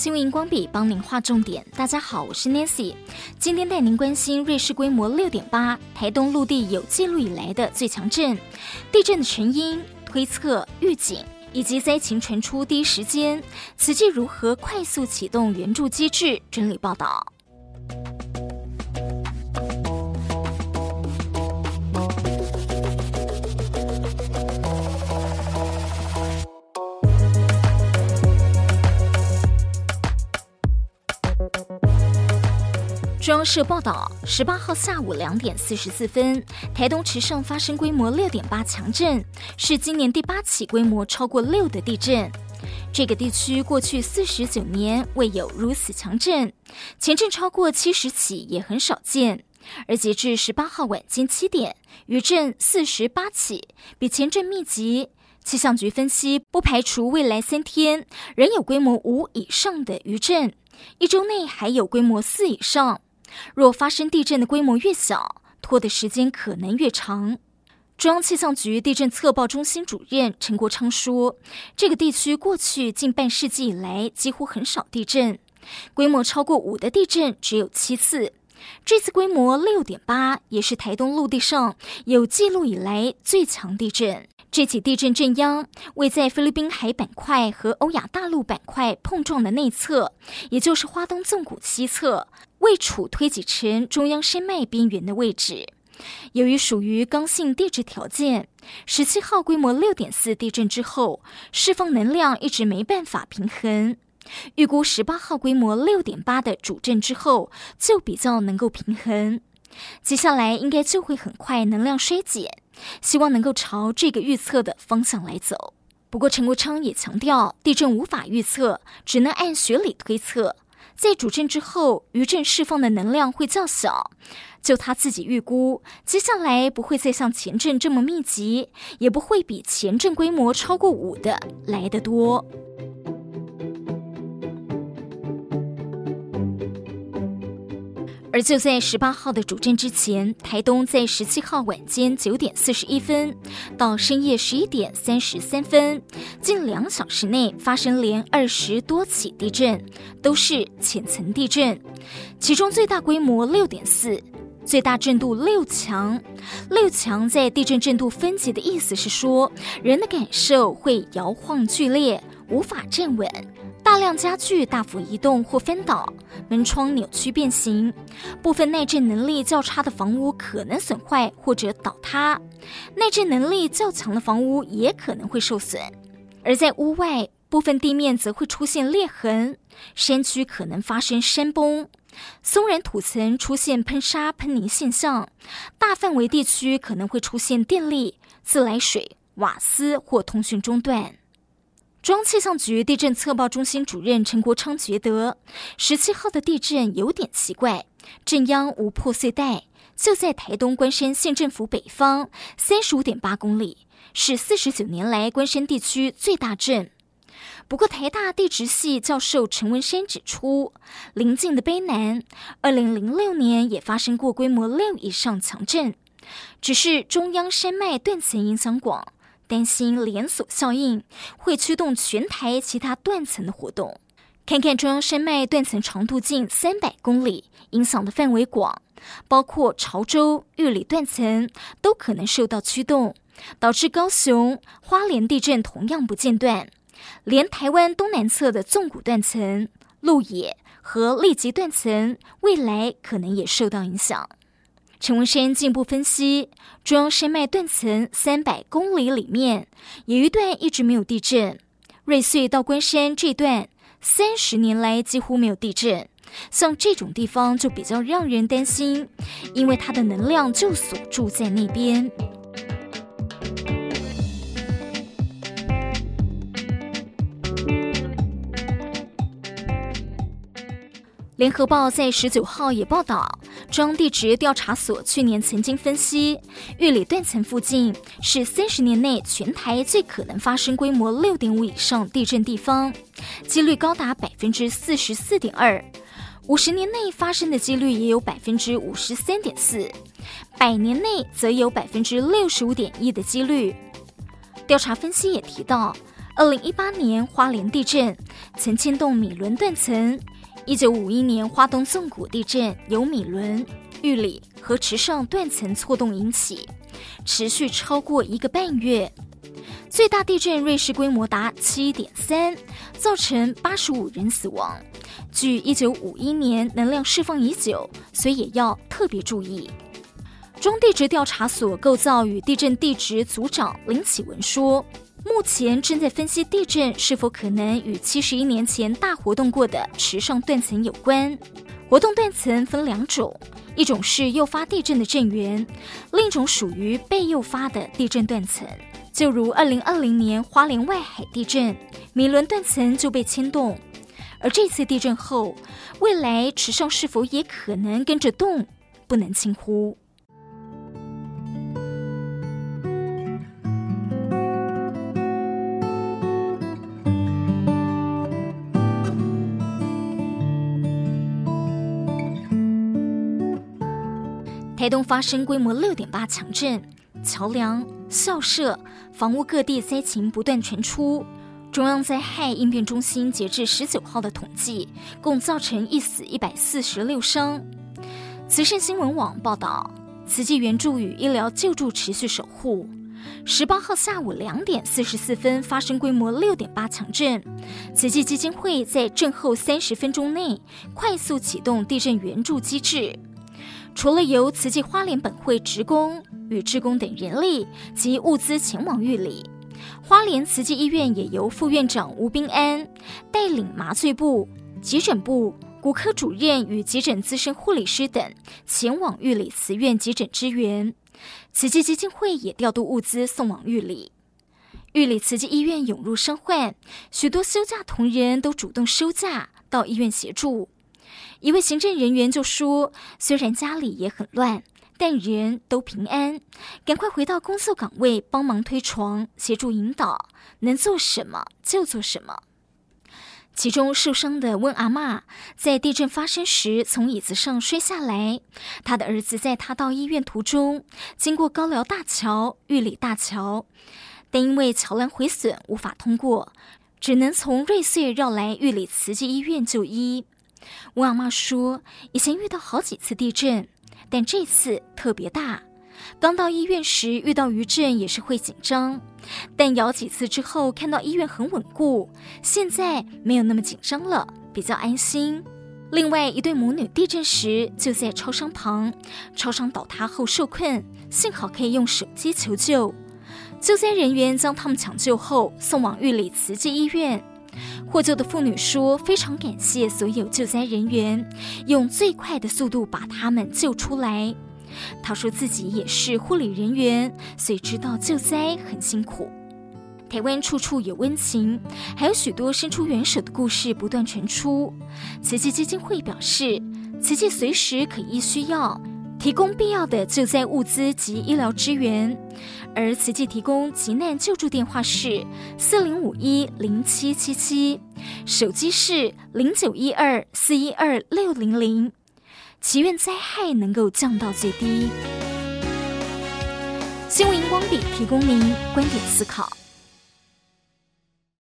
新闻荧光笔帮您画重点。大家好，我是 Nancy，今天带您关心瑞士规模六点八，台东陆地有记录以来的最强震，地震的成因、推测、预警以及灾情传出第一时间，此际如何快速启动援助机制？整理报道。央社报道，十八号下午两点四十四分，台东池上发生规模六点八强震，是今年第八起规模超过六的地震。这个地区过去四十九年未有如此强震，前震超过七十起也很少见。而截至十八号晚间七点，余震四十八起，比前震密集。气象局分析，不排除未来三天仍有规模五以上的余震，一周内还有规模四以上。若发生地震的规模越小，拖的时间可能越长。中央气象局地震测报中心主任陈国昌说：“这个地区过去近半世纪以来几乎很少地震，规模超过五的地震只有七次。这次规模六点八，也是台东陆地上有记录以来最强地震。这起地震震央位在菲律宾海板块和欧亚大陆板块碰撞的内侧，也就是花东纵谷西侧。”位处推挤成中央山脉边缘的位置，由于属于刚性地质条件，十七号规模六点四地震之后，释放能量一直没办法平衡。预估十八号规模六点八的主震之后，就比较能够平衡。接下来应该就会很快能量衰减，希望能够朝这个预测的方向来走。不过陈国昌也强调，地震无法预测，只能按学理推测。在主震之后，余震释放的能量会较小。就他自己预估，接下来不会再像前阵这么密集，也不会比前阵规模超过五的来得多。而就在十八号的主震之前，台东在十七号晚间九点四十一分到深夜十一点三十三分，近两小时内发生连二十多起地震，都是浅层地震，其中最大规模六点四，最大震度六强。六强在地震震度分级的意思是说，人的感受会摇晃剧烈，无法站稳。大量家具大幅移动或翻倒，门窗扭曲变形，部分耐震能力较差的房屋可能损坏或者倒塌，耐震能力较强的房屋也可能会受损。而在屋外，部分地面则会出现裂痕，山区可能发生山崩，松软土层出现喷沙喷泥现象，大范围地区可能会出现电力、自来水、瓦斯或通讯中断。中央气象局地震测报中心主任陈国昌觉得，十七号的地震有点奇怪，震央无破碎带，就在台东关山县政府北方三十五点八公里，是四十九年来关山地区最大震。不过，台大地质系教授陈文山指出，邻近的卑南，二零零六年也发生过规模六以上强震，只是中央山脉断层影响广。担心连锁效应会驱动全台其他断层的活动。看看中央山脉断层长度近三百公里，影响的范围广，包括潮州、玉里断层都可能受到驱动，导致高雄、花莲地震同样不间断。连台湾东南侧的纵谷断层、鹿野和力击断层，未来可能也受到影响。陈文山进一步分析，中央山脉断层三百公里里面有一段一直没有地震，瑞穗到关山这段三十年来几乎没有地震，像这种地方就比较让人担心，因为它的能量就锁住在那边。联合报在十九号也报道，中央地质调查所去年曾经分析，玉里断层附近是三十年内全台最可能发生规模六点五以上地震地方，几率高达百分之四十四点二，五十年内发生的几率也有百分之五十三点四，百年内则有百分之六十五点一的几率。调查分析也提到。二零一八年花莲地震曾牵动米伦断层，一九五一年花东纵谷地震由米伦、玉里和池上断层错动引起，持续超过一个半月。最大地震瑞士规模达七点三，造成八十五人死亡。距一九五一年能量释放已久，所以也要特别注意。中地质调查所构造与地震地质组长林启文说，目前正在分析地震是否可能与七十一年前大活动过的池上断层有关。活动断层分两种，一种是诱发地震的震源，另一种属于被诱发的地震断层。就如二零二零年花莲外海地震，米轮断层就被牵动，而这次地震后，未来池上是否也可能跟着动，不能轻忽。台东发生规模六点八强震。桥梁、校舍、房屋各地灾情不断传出。中央灾害应变中心截至十九号的统计，共造成一死一百四十六伤。慈善新闻网报道，慈济援助与医疗救助持续守护。十八号下午两点四十四分发生规模六点八强震，慈济基金会在震后三十分钟内快速启动地震援助机制。除了由慈济花莲本会职工与志工等人力及物资前往玉里，花莲慈济医院也由副院长吴彬安带领麻醉部、急诊部、骨科主任与急诊资深护理师等前往玉里慈院急诊支援。慈济基金会也调度物资送往玉里。玉里慈济医院涌入生患，许多休假同仁都主动休假到医院协助。一位行政人员就说：“虽然家里也很乱，但人都平安，赶快回到工作岗位，帮忙推床，协助引导，能做什么就做什么。”其中受伤的温阿嬷在地震发生时从椅子上摔下来，她的儿子在她到医院途中经过高寮大桥、玉里大桥，但因为桥梁毁损无法通过，只能从瑞穗绕来玉里慈济医院就医。吴阿妈说：“以前遇到好几次地震，但这次特别大。刚到医院时遇到余震也是会紧张，但摇几次之后看到医院很稳固，现在没有那么紧张了，比较安心。另外一对母女地震时就在超商旁，超商倒塌后受困，幸好可以用手机求救，救灾人员将他们抢救后送往玉里慈济医院。”获救的妇女说：“非常感谢所有救灾人员，用最快的速度把他们救出来。”她说自己也是护理人员，所以知道救灾很辛苦。台湾处处有温情，还有许多伸出援手的故事不断传出。慈济基金会表示，慈济随时可依需要提供必要的救灾物资及医疗支援。而慈济提供急难救助电话是四零五一零七七七，手机是零九一二四一二六零零，祈愿灾害能够降到最低。新闻荧光笔提供您观点思考。